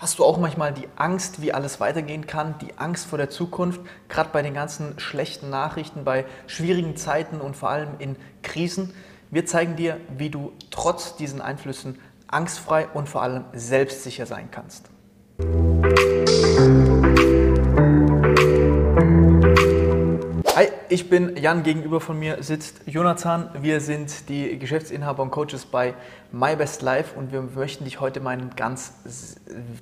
Hast du auch manchmal die Angst, wie alles weitergehen kann, die Angst vor der Zukunft, gerade bei den ganzen schlechten Nachrichten, bei schwierigen Zeiten und vor allem in Krisen? Wir zeigen dir, wie du trotz diesen Einflüssen angstfrei und vor allem selbstsicher sein kannst. Hi, ich bin Jan. Gegenüber von mir sitzt Jonathan. Wir sind die Geschäftsinhaber und Coaches bei MyBest Life und wir möchten dich heute mal ein ganz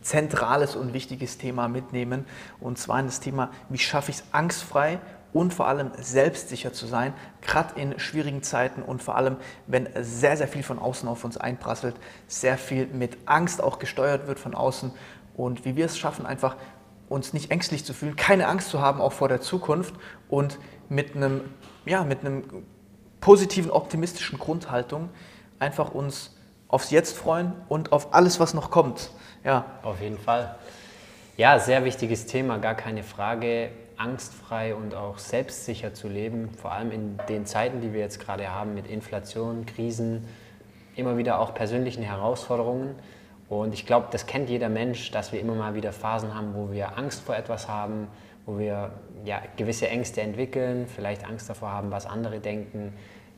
zentrales und wichtiges Thema mitnehmen. Und zwar in das Thema, wie schaffe ich es angstfrei und vor allem selbstsicher zu sein, gerade in schwierigen Zeiten und vor allem, wenn sehr, sehr viel von außen auf uns einprasselt, sehr viel mit Angst auch gesteuert wird von außen und wie wir es schaffen, einfach uns nicht ängstlich zu fühlen, keine Angst zu haben, auch vor der Zukunft und mit einem, ja, mit einem positiven, optimistischen Grundhaltung einfach uns aufs Jetzt freuen und auf alles, was noch kommt. Ja. Auf jeden Fall. Ja, sehr wichtiges Thema, gar keine Frage. Angstfrei und auch selbstsicher zu leben, vor allem in den Zeiten, die wir jetzt gerade haben mit Inflation, Krisen, immer wieder auch persönlichen Herausforderungen. Und ich glaube, das kennt jeder Mensch, dass wir immer mal wieder Phasen haben, wo wir Angst vor etwas haben, wo wir ja, gewisse Ängste entwickeln, vielleicht Angst davor haben, was andere denken,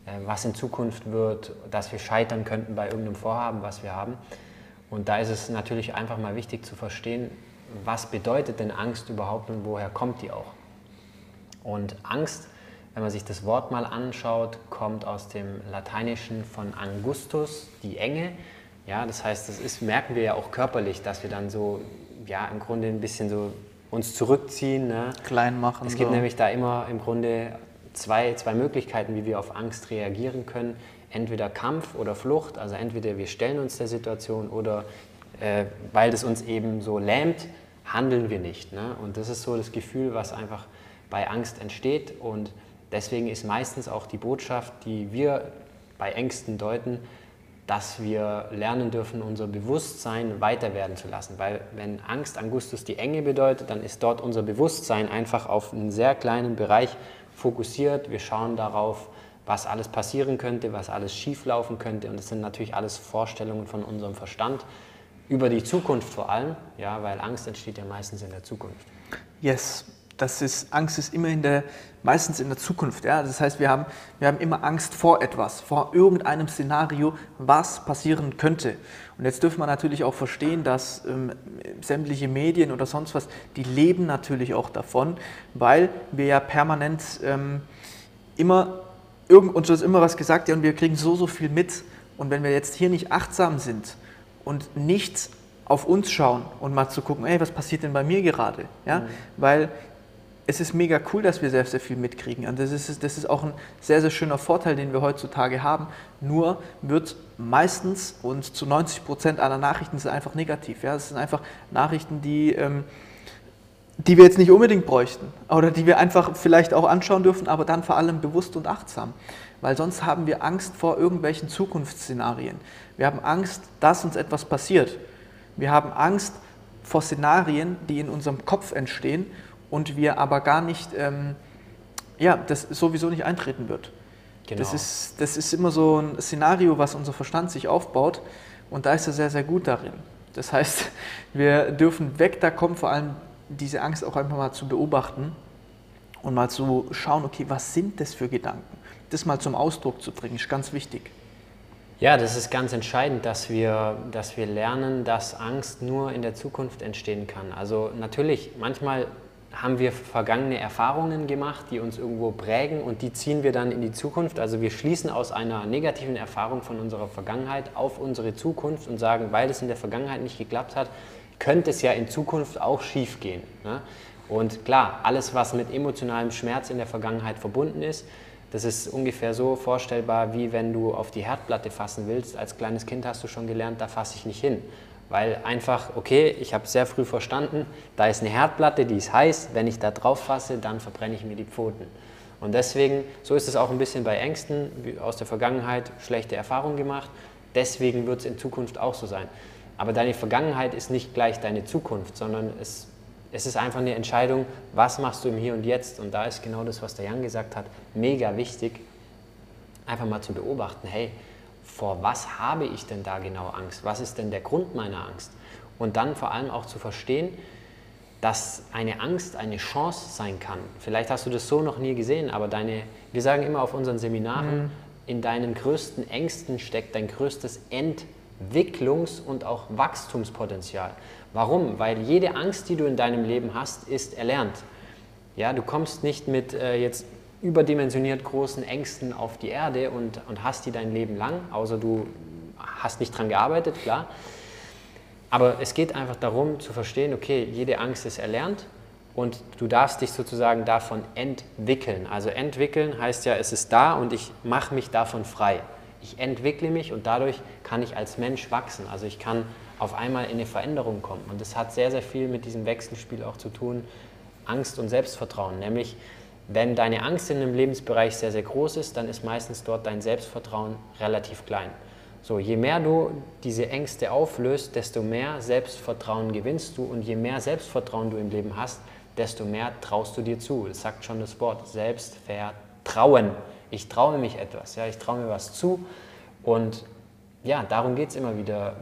äh, was in Zukunft wird, dass wir scheitern könnten bei irgendeinem Vorhaben, was wir haben. Und da ist es natürlich einfach mal wichtig zu verstehen, was bedeutet denn Angst überhaupt und woher kommt die auch? Und Angst, wenn man sich das Wort mal anschaut, kommt aus dem Lateinischen von Angustus, die Enge. Ja, das heißt, das ist, merken wir ja auch körperlich, dass wir dann so, ja, im Grunde ein bisschen so uns zurückziehen. Ne? Klein machen. Es gibt so. nämlich da immer im Grunde zwei, zwei Möglichkeiten, wie wir auf Angst reagieren können. Entweder Kampf oder Flucht, also entweder wir stellen uns der Situation oder äh, weil das uns eben so lähmt, handeln wir nicht. Ne? Und das ist so das Gefühl, was einfach bei Angst entsteht. Und deswegen ist meistens auch die Botschaft, die wir bei Ängsten deuten, dass wir lernen dürfen, unser Bewusstsein weiter werden zu lassen. Weil wenn Angst Angustus die Enge bedeutet, dann ist dort unser Bewusstsein einfach auf einen sehr kleinen Bereich fokussiert. Wir schauen darauf, was alles passieren könnte, was alles schieflaufen könnte. Und das sind natürlich alles Vorstellungen von unserem Verstand über die Zukunft vor allem, ja, weil Angst entsteht ja meistens in der Zukunft. Yes, das ist, Angst ist immer in der, meistens in der Zukunft. Ja? Das heißt, wir haben, wir haben immer Angst vor etwas, vor irgendeinem Szenario, was passieren könnte. Und jetzt dürfen wir natürlich auch verstehen, dass ähm, sämtliche Medien oder sonst was, die leben natürlich auch davon, weil wir ja permanent ähm, immer, irgend, uns ist immer was gesagt ja, und wir kriegen so, so viel mit. Und wenn wir jetzt hier nicht achtsam sind und nicht auf uns schauen und mal zu gucken, ey, was passiert denn bei mir gerade? Ja? Mhm. Weil es ist mega cool, dass wir sehr, sehr viel mitkriegen. Und das ist, das ist auch ein sehr, sehr schöner Vorteil, den wir heutzutage haben. Nur wird meistens und zu 90 Prozent aller Nachrichten sind einfach negativ. Ja? Das sind einfach Nachrichten, die, ähm, die wir jetzt nicht unbedingt bräuchten oder die wir einfach vielleicht auch anschauen dürfen, aber dann vor allem bewusst und achtsam. Weil sonst haben wir Angst vor irgendwelchen Zukunftsszenarien. Wir haben Angst, dass uns etwas passiert. Wir haben Angst vor Szenarien, die in unserem Kopf entstehen und wir aber gar nicht, ähm, ja, das sowieso nicht eintreten wird. Genau. Das, ist, das ist immer so ein Szenario, was unser Verstand sich aufbaut und da ist er sehr, sehr gut darin. Das heißt, wir dürfen weg da kommen, vor allem diese Angst auch einfach mal zu beobachten und mal zu schauen, okay, was sind das für Gedanken? Das mal zum Ausdruck zu bringen, ist ganz wichtig. Ja, das ist ganz entscheidend, dass wir, dass wir lernen, dass Angst nur in der Zukunft entstehen kann. Also natürlich, manchmal haben wir vergangene Erfahrungen gemacht, die uns irgendwo prägen und die ziehen wir dann in die Zukunft. Also wir schließen aus einer negativen Erfahrung von unserer Vergangenheit auf unsere Zukunft und sagen, weil es in der Vergangenheit nicht geklappt hat, könnte es ja in Zukunft auch schief gehen. Ne? Und klar, alles, was mit emotionalem Schmerz in der Vergangenheit verbunden ist, das ist ungefähr so vorstellbar, wie wenn du auf die Herdplatte fassen willst. Als kleines Kind hast du schon gelernt, da fasse ich nicht hin. Weil einfach, okay, ich habe sehr früh verstanden, da ist eine Herdplatte, die ist heiß, wenn ich da drauf fasse, dann verbrenne ich mir die Pfoten. Und deswegen, so ist es auch ein bisschen bei Ängsten, aus der Vergangenheit schlechte Erfahrungen gemacht, deswegen wird es in Zukunft auch so sein. Aber deine Vergangenheit ist nicht gleich deine Zukunft, sondern es, es ist einfach eine Entscheidung, was machst du im Hier und Jetzt. Und da ist genau das, was der Jan gesagt hat, mega wichtig, einfach mal zu beobachten, hey, vor was habe ich denn da genau Angst? Was ist denn der Grund meiner Angst? und dann vor allem auch zu verstehen, dass eine Angst eine Chance sein kann. Vielleicht hast du das so noch nie gesehen, aber deine, wir sagen immer auf unseren Seminaren, mhm. in deinen größten Ängsten steckt dein größtes Entwicklungs- und auch Wachstumspotenzial. Warum? Weil jede Angst, die du in deinem Leben hast, ist erlernt. Ja, du kommst nicht mit äh, jetzt überdimensioniert großen Ängsten auf die Erde und, und hast die dein Leben lang, außer du hast nicht dran gearbeitet, klar. Aber es geht einfach darum zu verstehen, okay, jede Angst ist erlernt und du darfst dich sozusagen davon entwickeln. Also entwickeln heißt ja, es ist da und ich mache mich davon frei. Ich entwickle mich und dadurch kann ich als Mensch wachsen. Also ich kann auf einmal in eine Veränderung kommen. Und das hat sehr, sehr viel mit diesem Wechselspiel auch zu tun, Angst und Selbstvertrauen. Nämlich, wenn deine Angst in einem Lebensbereich sehr, sehr groß ist, dann ist meistens dort dein Selbstvertrauen relativ klein. So, je mehr du diese Ängste auflöst, desto mehr Selbstvertrauen gewinnst du und je mehr Selbstvertrauen du im Leben hast, desto mehr traust du dir zu. Das sagt schon das Wort Selbstvertrauen. Ich traue mich etwas, ja, ich traue mir was zu und ja, darum geht es immer wieder,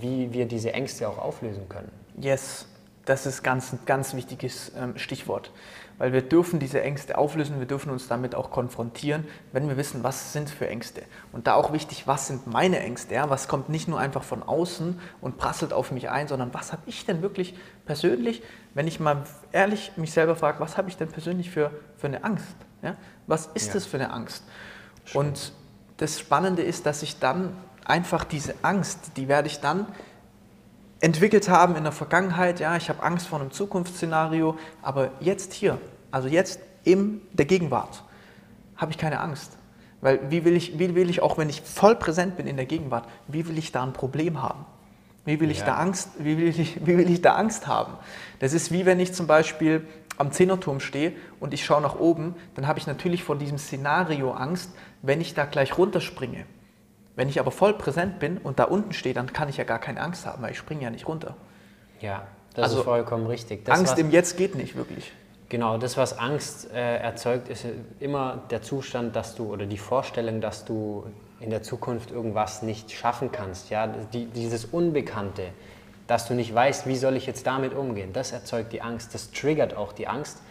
wie wir diese Ängste auch auflösen können. Yes, das ist ganz, ein ganz wichtiges ähm, Stichwort weil wir dürfen diese Ängste auflösen, wir dürfen uns damit auch konfrontieren, wenn wir wissen, was sind für Ängste. Und da auch wichtig, was sind meine Ängste, ja? was kommt nicht nur einfach von außen und prasselt auf mich ein, sondern was habe ich denn wirklich persönlich, wenn ich mal ehrlich mich selber frage, was habe ich denn persönlich für, für eine Angst? Ja? Was ist ja. das für eine Angst? Schön. Und das Spannende ist, dass ich dann einfach diese Angst, die werde ich dann entwickelt haben in der Vergangenheit, ja, ich habe Angst vor einem Zukunftsszenario, aber jetzt hier, also jetzt in der Gegenwart, habe ich keine Angst. Weil wie will, ich, wie will ich, auch wenn ich voll präsent bin in der Gegenwart, wie will ich da ein Problem haben? Wie will ich, ja. da, Angst, wie will ich, wie will ich da Angst haben? Das ist wie wenn ich zum Beispiel am Zehnerturm stehe und ich schaue nach oben, dann habe ich natürlich vor diesem Szenario Angst, wenn ich da gleich runterspringe. Wenn ich aber voll präsent bin und da unten stehe, dann kann ich ja gar keine Angst haben, weil ich springe ja nicht runter. Ja, das also, ist vollkommen richtig. Das, Angst was, im Jetzt geht nicht wirklich. Genau, das, was Angst äh, erzeugt, ist immer der Zustand, dass du oder die Vorstellung, dass du in der Zukunft irgendwas nicht schaffen kannst. Ja? Die, dieses Unbekannte, dass du nicht weißt, wie soll ich jetzt damit umgehen, das erzeugt die Angst, das triggert auch die Angst.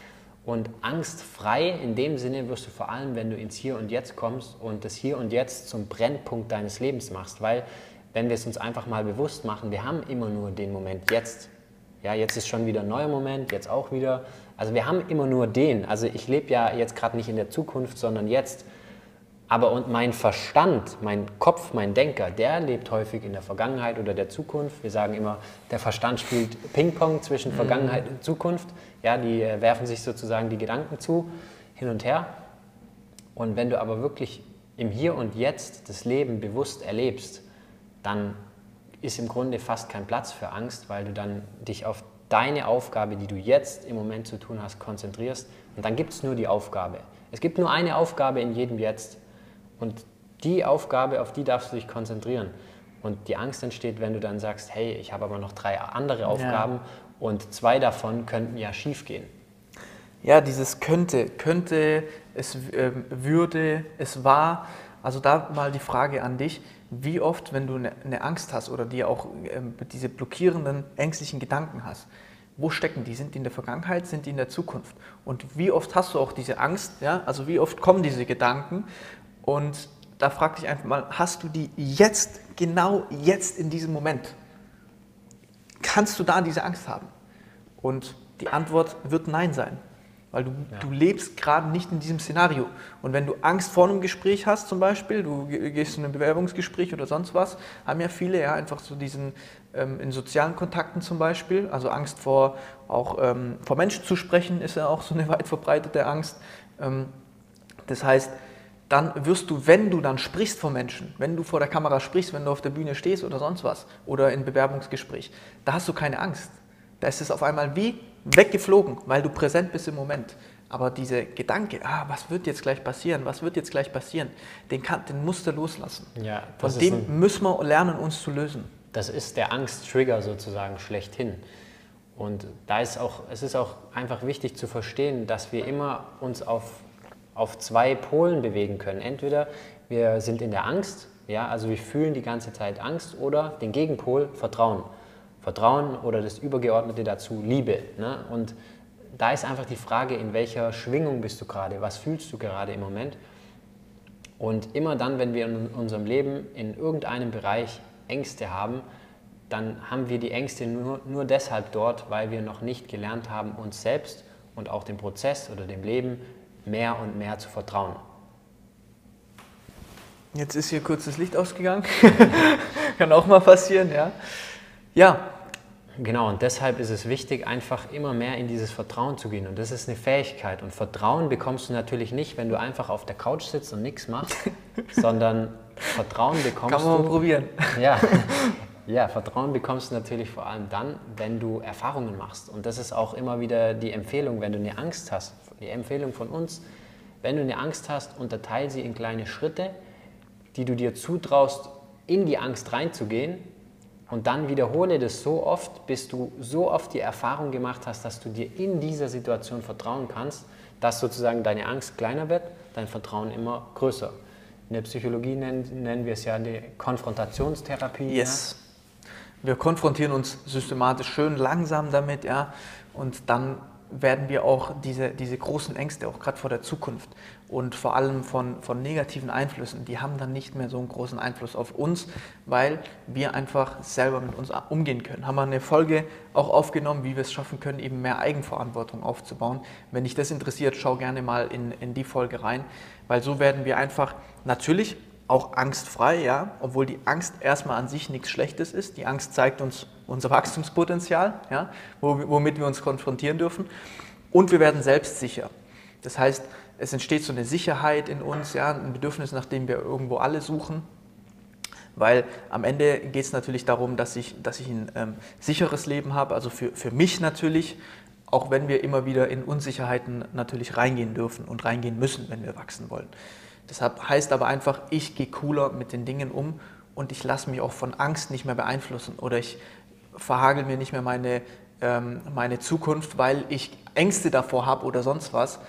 Und angstfrei in dem Sinne wirst du vor allem, wenn du ins Hier und Jetzt kommst und das Hier und Jetzt zum Brennpunkt deines Lebens machst. Weil, wenn wir es uns einfach mal bewusst machen, wir haben immer nur den Moment jetzt. Ja, jetzt ist schon wieder ein neuer Moment, jetzt auch wieder. Also wir haben immer nur den. Also ich lebe ja jetzt gerade nicht in der Zukunft, sondern jetzt. Aber und mein Verstand, mein Kopf, mein Denker, der lebt häufig in der Vergangenheit oder der Zukunft. Wir sagen immer, der Verstand spielt Ping-Pong zwischen mhm. Vergangenheit und Zukunft. Ja, die äh, werfen sich sozusagen die Gedanken zu, hin und her. Und wenn du aber wirklich im Hier und Jetzt das Leben bewusst erlebst, dann ist im Grunde fast kein Platz für Angst, weil du dann dich auf deine Aufgabe, die du jetzt im Moment zu tun hast, konzentrierst. Und dann gibt es nur die Aufgabe. Es gibt nur eine Aufgabe in jedem Jetzt. Und die Aufgabe, auf die darfst du dich konzentrieren. Und die Angst entsteht, wenn du dann sagst, hey, ich habe aber noch drei andere Aufgaben ja. und zwei davon könnten ja schief gehen. Ja, dieses könnte, könnte, es äh, würde, es war. Also da mal die Frage an dich, wie oft, wenn du eine, eine Angst hast oder dir auch äh, diese blockierenden, ängstlichen Gedanken hast, wo stecken die? Sind die in der Vergangenheit, sind die in der Zukunft? Und wie oft hast du auch diese Angst? Ja? Also wie oft kommen diese Gedanken und da frag dich einfach mal, hast du die jetzt, genau jetzt in diesem Moment? Kannst du da diese Angst haben? Und die Antwort wird Nein sein, weil du, ja. du lebst gerade nicht in diesem Szenario. Und wenn du Angst vor einem Gespräch hast zum Beispiel, du gehst zu einem Bewerbungsgespräch oder sonst was, haben ja viele ja einfach so diesen, ähm, in sozialen Kontakten zum Beispiel, also Angst vor, auch ähm, vor Menschen zu sprechen, ist ja auch so eine weit verbreitete Angst. Ähm, das heißt, dann wirst du, wenn du dann sprichst vor Menschen, wenn du vor der Kamera sprichst, wenn du auf der Bühne stehst oder sonst was oder in Bewerbungsgespräch, da hast du keine Angst. Da ist es auf einmal wie weggeflogen, weil du präsent bist im Moment. Aber dieser Gedanke, ah, was wird jetzt gleich passieren, was wird jetzt gleich passieren, den, kann, den musst du loslassen. Ja, Von dem müssen wir lernen, uns zu lösen. Das ist der Angsttrigger sozusagen schlechthin. Und da ist auch, es ist auch einfach wichtig zu verstehen, dass wir immer uns auf auf zwei Polen bewegen können. Entweder wir sind in der Angst, ja, also wir fühlen die ganze Zeit Angst, oder den Gegenpol Vertrauen. Vertrauen oder das Übergeordnete dazu Liebe. Ne? Und da ist einfach die Frage, in welcher Schwingung bist du gerade, was fühlst du gerade im Moment. Und immer dann, wenn wir in unserem Leben in irgendeinem Bereich Ängste haben, dann haben wir die Ängste nur, nur deshalb dort, weil wir noch nicht gelernt haben, uns selbst und auch dem Prozess oder dem Leben mehr und mehr zu vertrauen. Jetzt ist hier kurz das Licht ausgegangen. Kann auch mal passieren, ja. Ja. Genau, und deshalb ist es wichtig, einfach immer mehr in dieses Vertrauen zu gehen. Und das ist eine Fähigkeit. Und Vertrauen bekommst du natürlich nicht, wenn du einfach auf der Couch sitzt und nichts machst, sondern Vertrauen bekommst du. Kann man mal probieren. Ja, ja, Vertrauen bekommst du natürlich vor allem dann, wenn du Erfahrungen machst. Und das ist auch immer wieder die Empfehlung, wenn du eine Angst hast. Die Empfehlung von uns, wenn du eine Angst hast, unterteile sie in kleine Schritte, die du dir zutraust, in die Angst reinzugehen. Und dann wiederhole das so oft, bis du so oft die Erfahrung gemacht hast, dass du dir in dieser Situation vertrauen kannst, dass sozusagen deine Angst kleiner wird, dein Vertrauen immer größer. In der Psychologie nennen, nennen wir es ja die Konfrontationstherapie. Yes. Ja? Wir konfrontieren uns systematisch schön langsam damit, ja, und dann werden wir auch diese, diese großen Ängste, auch gerade vor der Zukunft und vor allem von, von negativen Einflüssen, die haben dann nicht mehr so einen großen Einfluss auf uns, weil wir einfach selber mit uns umgehen können. Haben wir eine Folge auch aufgenommen, wie wir es schaffen können, eben mehr Eigenverantwortung aufzubauen. Wenn dich das interessiert, schau gerne mal in, in die Folge rein, weil so werden wir einfach natürlich auch angstfrei, ja, obwohl die Angst erstmal an sich nichts Schlechtes ist. Die Angst zeigt uns unser Wachstumspotenzial, ja, womit wir uns konfrontieren dürfen. Und wir werden selbstsicher. Das heißt, es entsteht so eine Sicherheit in uns, ja, ein Bedürfnis, nach dem wir irgendwo alle suchen. Weil am Ende geht es natürlich darum, dass ich, dass ich ein ähm, sicheres Leben habe, also für, für mich natürlich, auch wenn wir immer wieder in Unsicherheiten natürlich reingehen dürfen und reingehen müssen, wenn wir wachsen wollen. Deshalb heißt aber einfach, ich gehe cooler mit den Dingen um und ich lasse mich auch von Angst nicht mehr beeinflussen oder ich verhagel mir nicht mehr meine, ähm, meine Zukunft, weil ich Ängste davor habe oder sonst was.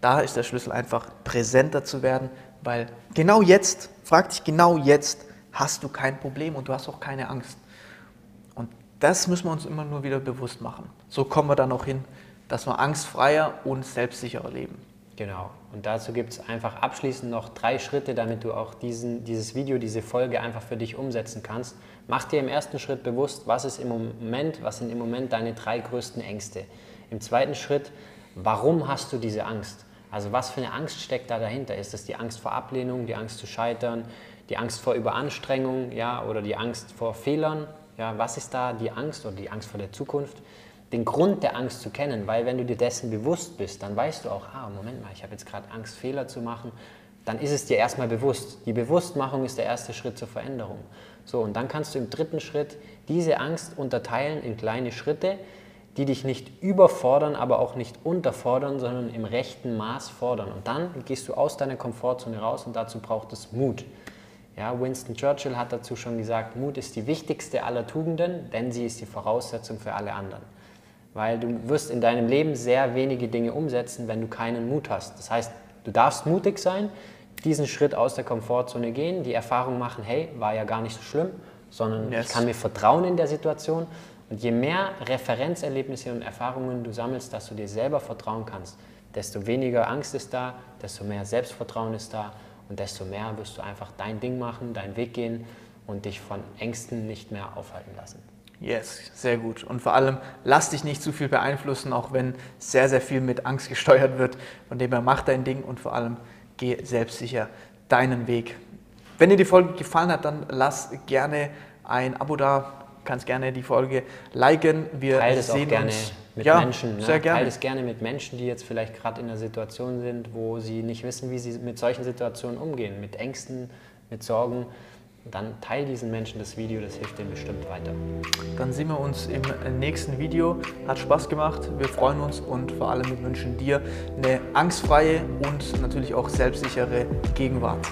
Da ist der Schlüssel einfach präsenter zu werden, weil genau jetzt, frag dich genau jetzt, hast du kein Problem und du hast auch keine Angst. Und das müssen wir uns immer nur wieder bewusst machen. So kommen wir dann auch hin, dass wir angstfreier und selbstsicherer leben. Genau. Und dazu gibt es einfach abschließend noch drei Schritte, damit du auch diesen, dieses Video, diese Folge einfach für dich umsetzen kannst. Mach dir im ersten Schritt bewusst, was ist im Moment, was sind im Moment deine drei größten Ängste. Im zweiten Schritt, warum hast du diese Angst? Also was für eine Angst steckt da dahinter? Ist das die Angst vor Ablehnung, die Angst zu scheitern, die Angst vor Überanstrengung, ja, oder die Angst vor Fehlern? Ja, was ist da die Angst oder die Angst vor der Zukunft? Den Grund der Angst zu kennen, weil wenn du dir dessen bewusst bist, dann weißt du auch, ah, Moment mal, ich habe jetzt gerade Angst, Fehler zu machen, dann ist es dir erstmal bewusst. Die Bewusstmachung ist der erste Schritt zur Veränderung. So, und dann kannst du im dritten Schritt diese Angst unterteilen in kleine Schritte, die dich nicht überfordern, aber auch nicht unterfordern, sondern im rechten Maß fordern. Und dann gehst du aus deiner Komfortzone raus und dazu braucht es Mut. Ja, Winston Churchill hat dazu schon gesagt, Mut ist die wichtigste aller Tugenden, denn sie ist die Voraussetzung für alle anderen weil du wirst in deinem Leben sehr wenige Dinge umsetzen, wenn du keinen Mut hast. Das heißt, du darfst mutig sein, diesen Schritt aus der Komfortzone gehen, die Erfahrung machen, hey, war ja gar nicht so schlimm, sondern yes. ich kann mir vertrauen in der Situation. Und je mehr Referenzerlebnisse und Erfahrungen du sammelst, dass du dir selber vertrauen kannst, desto weniger Angst ist da, desto mehr Selbstvertrauen ist da und desto mehr wirst du einfach dein Ding machen, deinen Weg gehen und dich von Ängsten nicht mehr aufhalten lassen. Yes, sehr gut. Und vor allem, lass dich nicht zu viel beeinflussen, auch wenn sehr, sehr viel mit Angst gesteuert wird. Von dem her, mach dein Ding und vor allem, geh selbstsicher deinen Weg. Wenn dir die Folge gefallen hat, dann lass gerne ein Abo da. Kannst gerne die Folge liken. Wir Teil das sehen auch gerne uns. mit ja, Menschen. Ne? Sehr gerne. Teil es gerne mit Menschen, die jetzt vielleicht gerade in einer Situation sind, wo sie nicht wissen, wie sie mit solchen Situationen umgehen. Mit Ängsten, mit Sorgen dann teile diesen Menschen das Video, das hilft denen bestimmt weiter. Dann sehen wir uns im nächsten Video. Hat Spaß gemacht, wir freuen uns und vor allem wir wünschen dir eine angstfreie und natürlich auch selbstsichere Gegenwart.